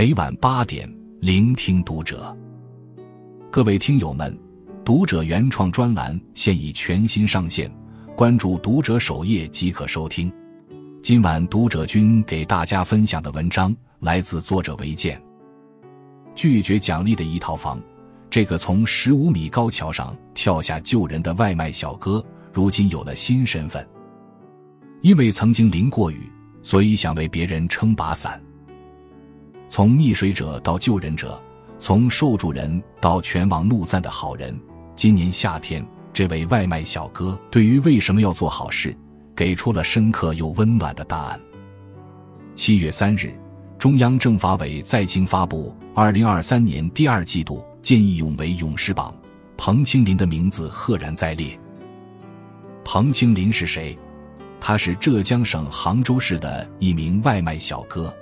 每晚八点，聆听读者。各位听友们，读者原创专栏现已全新上线，关注读者首页即可收听。今晚读者君给大家分享的文章来自作者韦健。拒绝奖励的一套房，这个从十五米高桥上跳下救人的外卖小哥，如今有了新身份。因为曾经淋过雨，所以想为别人撑把伞。从溺水者到救人者，从受助人到全网怒赞的好人。今年夏天，这位外卖小哥对于为什么要做好事，给出了深刻又温暖的答案。七月三日，中央政法委在京发布二零二三年第二季度见义勇为勇士榜，彭清林的名字赫然在列。彭清林是谁？他是浙江省杭州市的一名外卖小哥，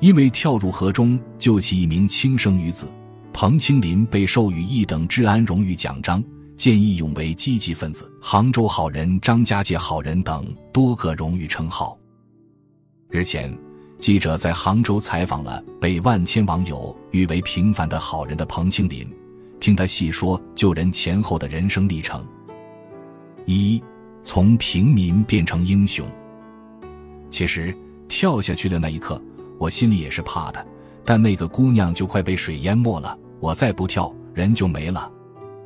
因为跳入河中救起一名轻生女子，彭清林被授予一等治安荣誉奖章、见义勇为积极分子、杭州好人、张家界好人等多个荣誉称号。日前，记者在杭州采访了被万千网友誉为平凡的好人的彭清林，听他细说救人前后的人生历程。一。从平民变成英雄。其实跳下去的那一刻，我心里也是怕的。但那个姑娘就快被水淹没了，我再不跳，人就没了。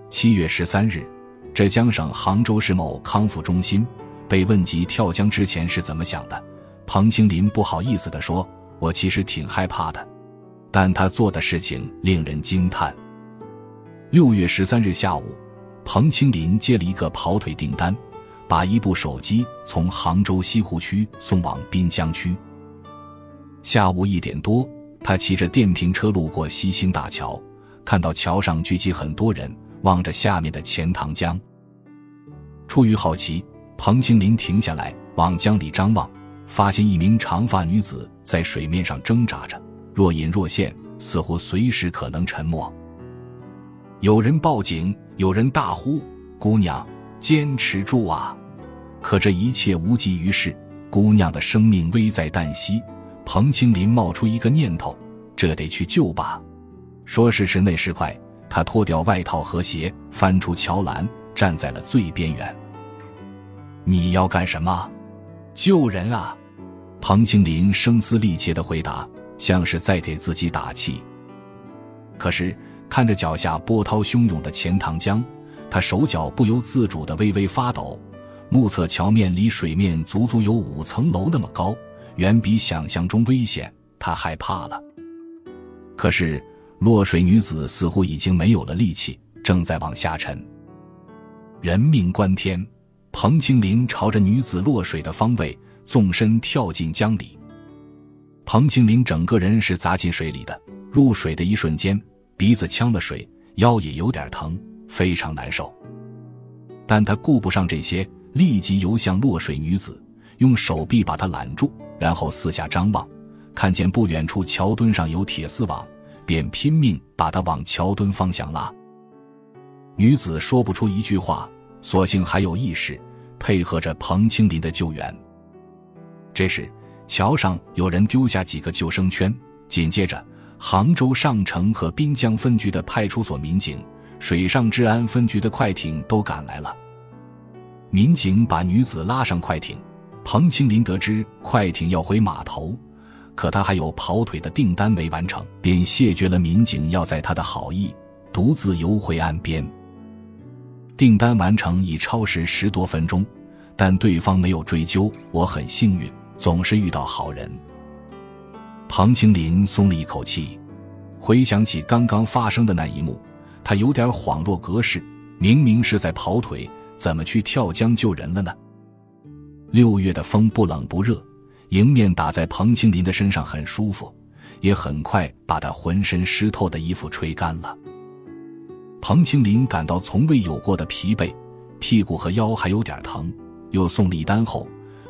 七月十三日，浙江省杭州市某康复中心被问及跳江之前是怎么想的，彭清林不好意思地说：“我其实挺害怕的。”但他做的事情令人惊叹。六月十三日下午，彭清林接了一个跑腿订单。把一部手机从杭州西湖区送往滨江区。下午一点多，他骑着电瓶车路过西兴大桥，看到桥上聚集很多人，望着下面的钱塘江。出于好奇，彭清林停下来往江里张望，发现一名长发女子在水面上挣扎着，若隐若现，似乎随时可能沉没。有人报警，有人大呼：“姑娘！”坚持住啊！可这一切无济于事，姑娘的生命危在旦夕。彭清林冒出一个念头：这得去救吧。说时迟，那时快，他脱掉外套和鞋，翻出桥栏，站在了最边缘。你要干什么？救人啊！彭清林声嘶力竭的回答，像是在给自己打气。可是看着脚下波涛汹涌的钱塘江。他手脚不由自主的微微发抖，目测桥面离水面足足有五层楼那么高，远比想象中危险。他害怕了。可是落水女子似乎已经没有了力气，正在往下沉。人命关天，彭清林朝着女子落水的方位纵身跳进江里。彭清林整个人是砸进水里的，入水的一瞬间，鼻子呛了水，腰也有点疼。非常难受，但他顾不上这些，立即游向落水女子，用手臂把她揽住，然后四下张望，看见不远处桥墩上有铁丝网，便拼命把它往桥墩方向拉。女子说不出一句话，所幸还有意识，配合着彭清林的救援。这时，桥上有人丢下几个救生圈，紧接着，杭州上城和滨江分局的派出所民警。水上治安分局的快艇都赶来了，民警把女子拉上快艇。彭清林得知快艇要回码头，可他还有跑腿的订单没完成，便谢绝了民警要载他的好意，独自游回岸边。订单完成已超时十多分钟，但对方没有追究。我很幸运，总是遇到好人。庞青林松了一口气，回想起刚刚发生的那一幕。他有点恍若隔世，明明是在跑腿，怎么去跳江救人了呢？六月的风不冷不热，迎面打在彭清林的身上很舒服，也很快把他浑身湿透的衣服吹干了。彭清林感到从未有过的疲惫，屁股和腰还有点疼，又送了一单后，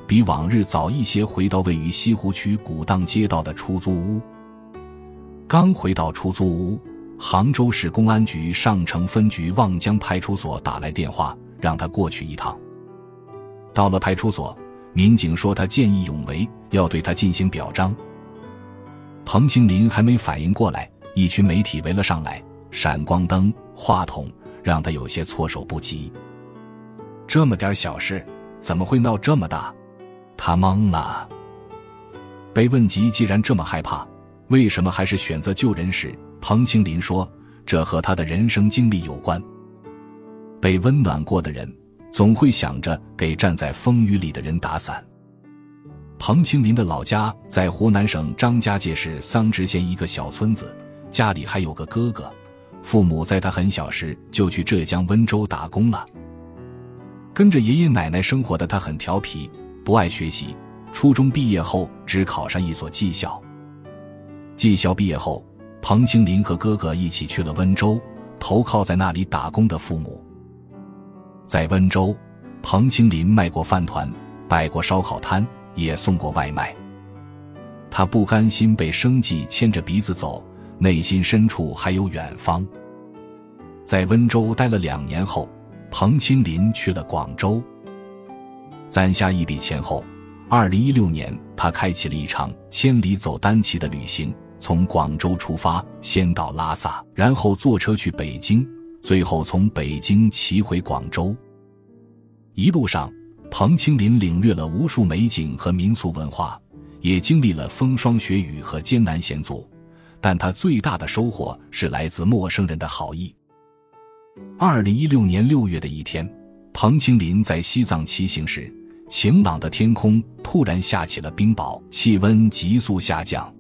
比往日早一些回到位于西湖区古荡街道的出租屋。刚回到出租屋。杭州市公安局上城分局望江派出所打来电话，让他过去一趟。到了派出所，民警说他见义勇为，要对他进行表彰。彭清林还没反应过来，一群媒体围了上来，闪光灯、话筒让他有些措手不及。这么点小事，怎么会闹这么大？他懵了。被问及既然这么害怕，为什么还是选择救人时，彭清林说：“这和他的人生经历有关。被温暖过的人，总会想着给站在风雨里的人打伞。”彭清林的老家在湖南省张家界市桑植县一个小村子，家里还有个哥哥，父母在他很小时就去浙江温州打工了。跟着爷爷奶奶生活的他很调皮，不爱学习。初中毕业后，只考上一所技校。技校毕业后，彭清林和哥哥一起去了温州，投靠在那里打工的父母。在温州，彭清林卖过饭团，摆过烧烤摊，也送过外卖。他不甘心被生计牵着鼻子走，内心深处还有远方。在温州待了两年后。彭清林去了广州，攒下一笔钱后，二零一六年，他开启了一场千里走单骑的旅行。从广州出发，先到拉萨，然后坐车去北京，最后从北京骑回广州。一路上，彭清林领略了无数美景和民俗文化，也经历了风霜雪雨和艰难险阻，但他最大的收获是来自陌生人的好意。二零一六年六月的一天，彭清林在西藏骑行时，晴朗的天空突然下起了冰雹，气温急速下降。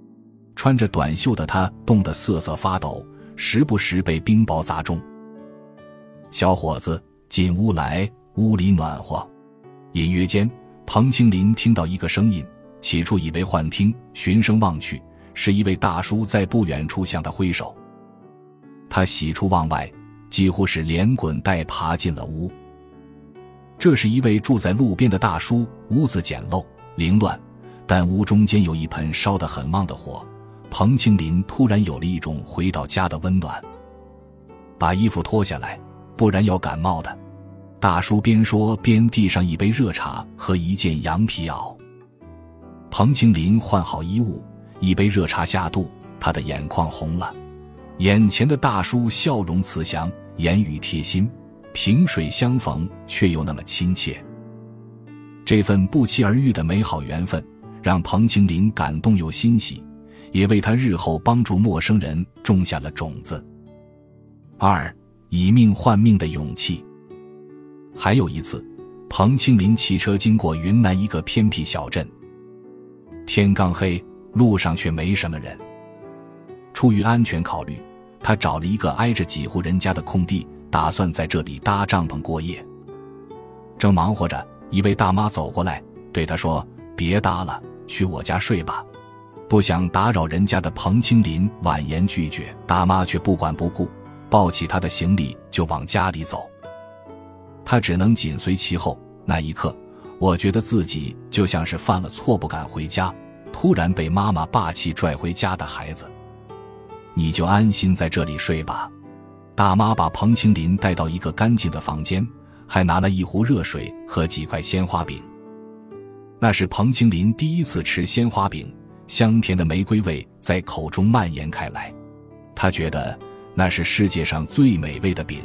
穿着短袖的他冻得瑟瑟发抖，时不时被冰雹砸中。小伙子，进屋来，屋里暖和。隐约间，彭清林听到一个声音，起初以为幻听，循声望去，是一位大叔在不远处向他挥手。他喜出望外。几乎是连滚带爬进了屋。这是一位住在路边的大叔，屋子简陋凌乱，但屋中间有一盆烧得很旺的火。彭清林突然有了一种回到家的温暖。把衣服脱下来，不然要感冒的。大叔边说边递上一杯热茶和一件羊皮袄。彭清林换好衣物，一杯热茶下肚，他的眼眶红了。眼前的大叔笑容慈祥。言语贴心，萍水相逢却又那么亲切。这份不期而遇的美好缘分，让彭清林感动又欣喜，也为他日后帮助陌生人种下了种子。二，以命换命的勇气。还有一次，彭清林骑车经过云南一个偏僻小镇，天刚黑，路上却没什么人。出于安全考虑。他找了一个挨着几户人家的空地，打算在这里搭帐篷过夜。正忙活着，一位大妈走过来，对他说：“别搭了，去我家睡吧。”不想打扰人家的彭清林婉言拒绝，大妈却不管不顾，抱起他的行李就往家里走。他只能紧随其后。那一刻，我觉得自己就像是犯了错不敢回家，突然被妈妈霸气拽回家的孩子。你就安心在这里睡吧。大妈把彭清林带到一个干净的房间，还拿了一壶热水和几块鲜花饼。那是彭清林第一次吃鲜花饼，香甜的玫瑰味在口中蔓延开来。他觉得那是世界上最美味的饼。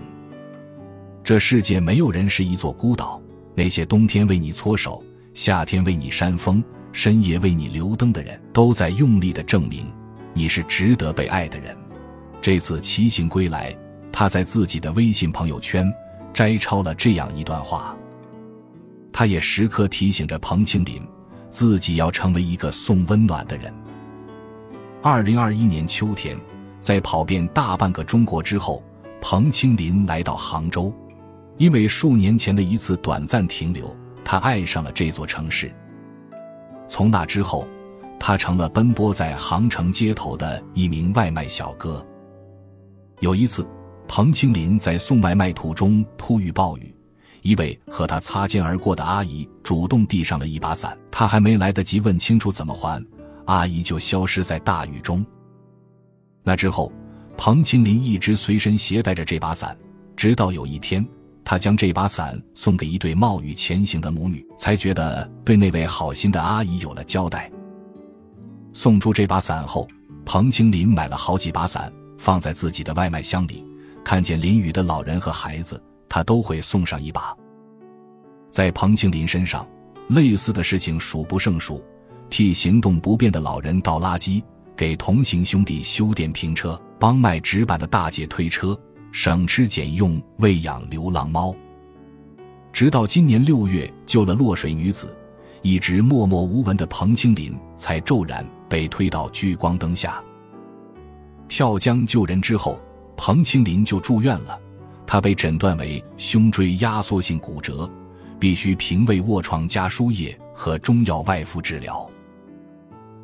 这世界没有人是一座孤岛，那些冬天为你搓手、夏天为你扇风、深夜为你留灯的人，都在用力的证明。你是值得被爱的人。这次骑行归来，他在自己的微信朋友圈摘抄了这样一段话。他也时刻提醒着彭清林，自己要成为一个送温暖的人。二零二一年秋天，在跑遍大半个中国之后，彭清林来到杭州，因为数年前的一次短暂停留，他爱上了这座城市。从那之后。他成了奔波在杭城街头的一名外卖小哥。有一次，彭清林在送外卖途中突遇暴雨，一位和他擦肩而过的阿姨主动递上了一把伞，他还没来得及问清楚怎么还，阿姨就消失在大雨中。那之后，彭清林一直随身携带着这把伞，直到有一天，他将这把伞送给一对冒雨前行的母女，才觉得对那位好心的阿姨有了交代。送出这把伞后，彭清林买了好几把伞，放在自己的外卖箱里。看见淋雨的老人和孩子，他都会送上一把。在彭清林身上，类似的事情数不胜数：替行动不便的老人倒垃圾，给同行兄弟修电瓶车，帮卖纸板的大姐推车，省吃俭用喂养流浪猫。直到今年六月救了落水女子，一直默默无闻的彭清林才骤然被推到聚光灯下。跳江救人之后。彭清林就住院了，他被诊断为胸椎压缩性骨折，必须平胃卧床加输液和中药外敷治疗。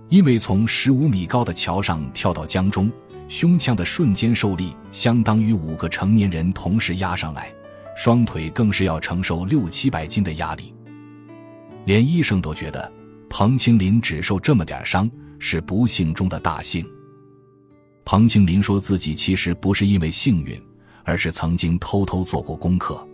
因为从十五米高的桥上跳到江中，胸腔的瞬间受力相当于五个成年人同时压上来，双腿更是要承受六七百斤的压力。连医生都觉得彭清林只受这么点伤是不幸中的大幸。彭清林说自己其实不是因为幸运，而是曾经偷偷做过功课。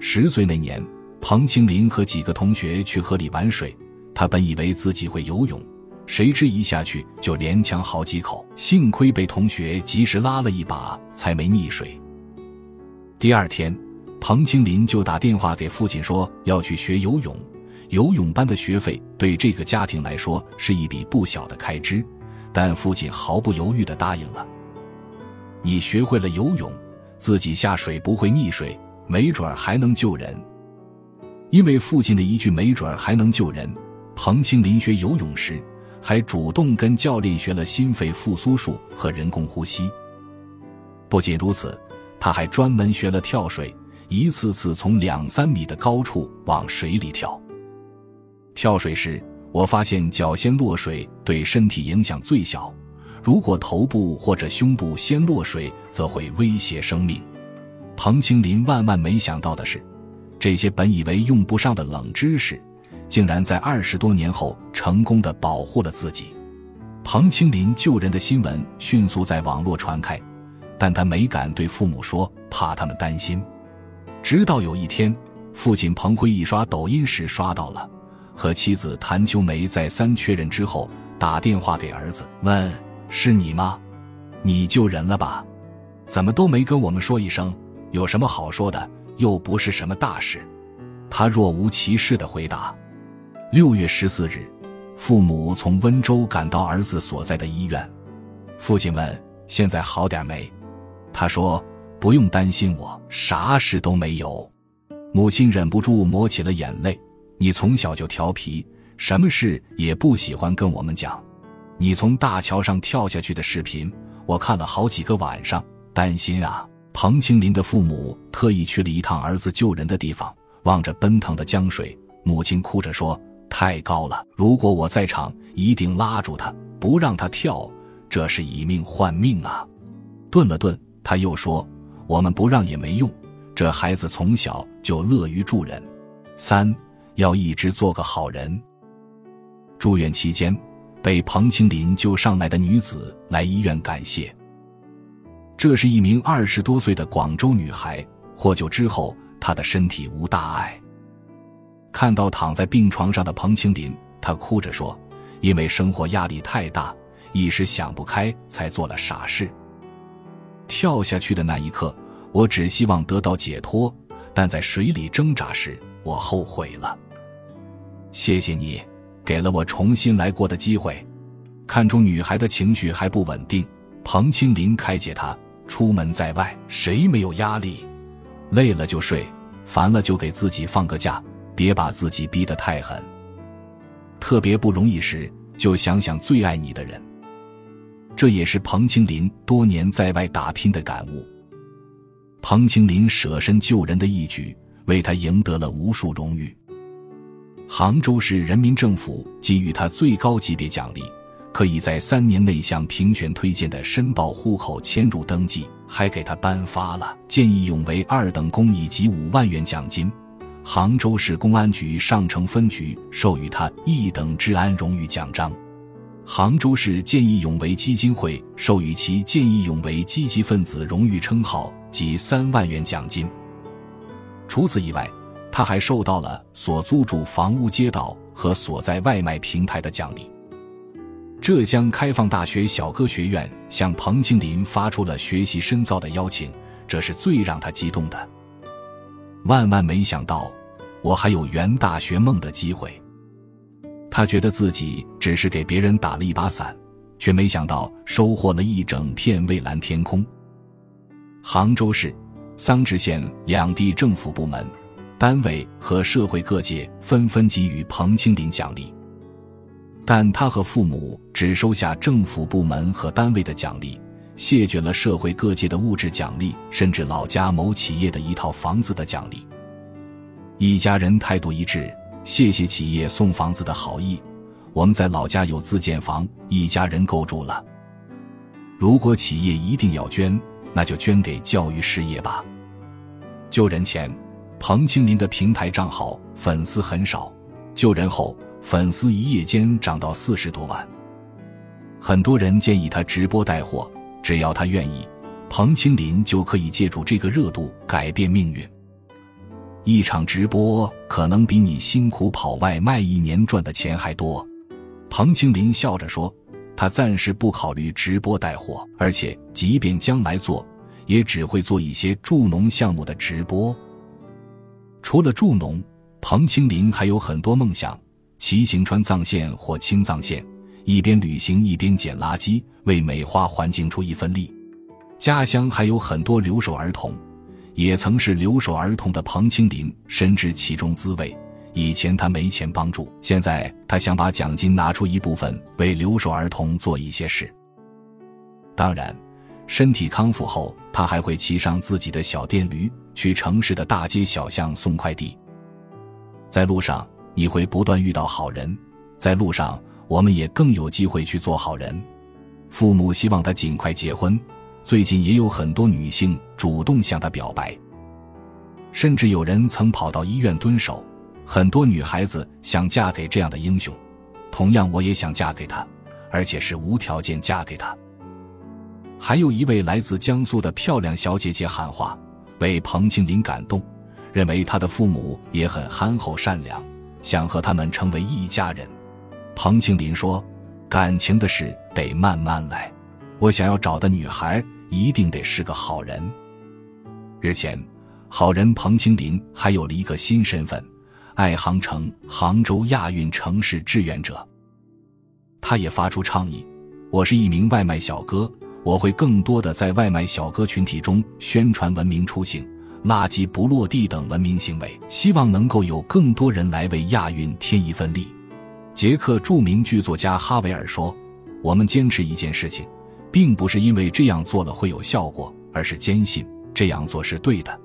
十岁那年，彭清林和几个同学去河里玩水，他本以为自己会游泳，谁知一下去就连呛好几口，幸亏被同学及时拉了一把，才没溺水。第二天，彭清林就打电话给父亲说要去学游泳，游泳班的学费对这个家庭来说是一笔不小的开支。但父亲毫不犹豫地答应了。你学会了游泳，自己下水不会溺水，没准儿还能救人。因为父亲的一句“没准儿还能救人”，彭清林学游泳时还主动跟教练学了心肺复苏术和人工呼吸。不仅如此，他还专门学了跳水，一次次从两三米的高处往水里跳。跳水时。我发现脚先落水对身体影响最小，如果头部或者胸部先落水，则会威胁生命。彭清林万万没想到的是，这些本以为用不上的冷知识，竟然在二十多年后成功的保护了自己。彭清林救人的新闻迅速在网络传开，但他没敢对父母说，怕他们担心。直到有一天，父亲彭辉一刷抖音时刷到了。和妻子谭秋梅再三确认之后，打电话给儿子问：“是你吗？你救人了吧？怎么都没跟我们说一声？有什么好说的？又不是什么大事。”他若无其事的回答。六月十四日，父母从温州赶到儿子所在的医院。父亲问：“现在好点没？”他说：“不用担心，我啥事都没有。”母亲忍不住抹起了眼泪。你从小就调皮，什么事也不喜欢跟我们讲。你从大桥上跳下去的视频，我看了好几个晚上，担心啊。彭清林的父母特意去了一趟儿子救人的地方，望着奔腾的江水，母亲哭着说：“太高了，如果我在场，一定拉住他，不让他跳，这是以命换命啊。”顿了顿，他又说：“我们不让也没用，这孩子从小就乐于助人。”三。要一直做个好人。住院期间，被彭清林救上来的女子来医院感谢。这是一名二十多岁的广州女孩，获救之后，她的身体无大碍。看到躺在病床上的彭清林，他哭着说：“因为生活压力太大，一时想不开，才做了傻事。跳下去的那一刻，我只希望得到解脱，但在水里挣扎时，我后悔了。”谢谢你，给了我重新来过的机会。看出女孩的情绪还不稳定，彭清林开解她：出门在外，谁没有压力？累了就睡，烦了就给自己放个假，别把自己逼得太狠。特别不容易时，就想想最爱你的人。这也是彭清林多年在外打拼的感悟。彭清林舍身救人的义举，为他赢得了无数荣誉。杭州市人民政府给予他最高级别奖励，可以在三年内向评选推荐的申报户口迁入登记，还给他颁发了见义勇为二等功以及五万元奖金。杭州市公安局上城分局授予他一等治安荣誉奖章，杭州市见义勇为基金会授予其见义勇为积极分子荣誉称号及三万元奖金。除此以外。他还受到了所租住房屋街道和所在外卖平台的奖励。浙江开放大学小歌学院向彭清林发出了学习深造的邀请，这是最让他激动的。万万没想到，我还有圆大学梦的机会。他觉得自己只是给别人打了一把伞，却没想到收获了一整片蔚蓝天空。杭州市、桑植县两地政府部门、单位和社会各界纷纷给予彭清林奖励。但他和父母只收下政府部门和单位的奖励，谢绝了社会各界的物质奖励，甚至老家某企业的一套房子的奖励。一家人态度一致，谢谢企业送房子的好意，我们在老家有自建房，一家人够住了。如果企业一定要捐，那就捐给教育事业吧。救人前，彭清林的平台账号粉丝很少；救人后。粉丝一夜间涨到四十多万，很多人建议他直播带货，只要他愿意，彭清林就可以借助这个热度改变命运。一场直播可能比你辛苦跑外卖一年赚的钱还多。彭清林笑着说：“他暂时不考虑直播带货，而且即便将来做，也只会做一些助农项目的直播。除了助农，彭清林还有很多梦想。”骑行川藏线或青藏线，一边旅行一边捡垃圾，为美化环境出一份力。家乡还有很多留守儿童，也曾是留守儿童的彭清林深知其中滋味。以前他没钱帮助，现在他想把奖金拿出一部分为留守儿童做一些事。当然，身体康复后，他还会骑上自己的小电驴去城市的大街小巷送快递。在路上。你会不断遇到好人，在路上，我们也更有机会去做好人。父母希望他尽快结婚，最近也有很多女性主动向他表白，甚至有人曾跑到医院蹲守。很多女孩子想嫁给这样的英雄，同样，我也想嫁给他，而且是无条件嫁给他。还有一位来自江苏的漂亮小姐姐喊话，为彭清林感动，认为他的父母也很憨厚善良。想和他们成为一家人，彭清林说：“感情的事得慢慢来，我想要找的女孩一定得是个好人。”日前，好人彭清林还有了一个新身份——爱航城杭州亚运城市志愿者。他也发出倡议：“我是一名外卖小哥，我会更多的在外卖小哥群体中宣传文明出行。”垃圾不落地等文明行为，希望能够有更多人来为亚运添一份力。捷克著名剧作家哈维尔说：“我们坚持一件事情，并不是因为这样做了会有效果，而是坚信这样做是对的。”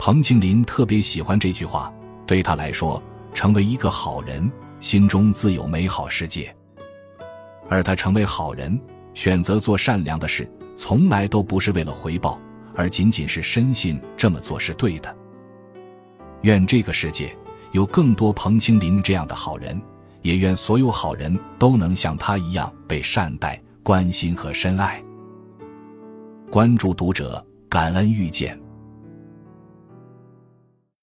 彭清林特别喜欢这句话，对他来说，成为一个好人，心中自有美好世界。而他成为好人，选择做善良的事，从来都不是为了回报。而仅仅是深信这么做是对的。愿这个世界有更多彭清林这样的好人，也愿所有好人都能像他一样被善待、关心和深爱。关注读者，感恩遇见。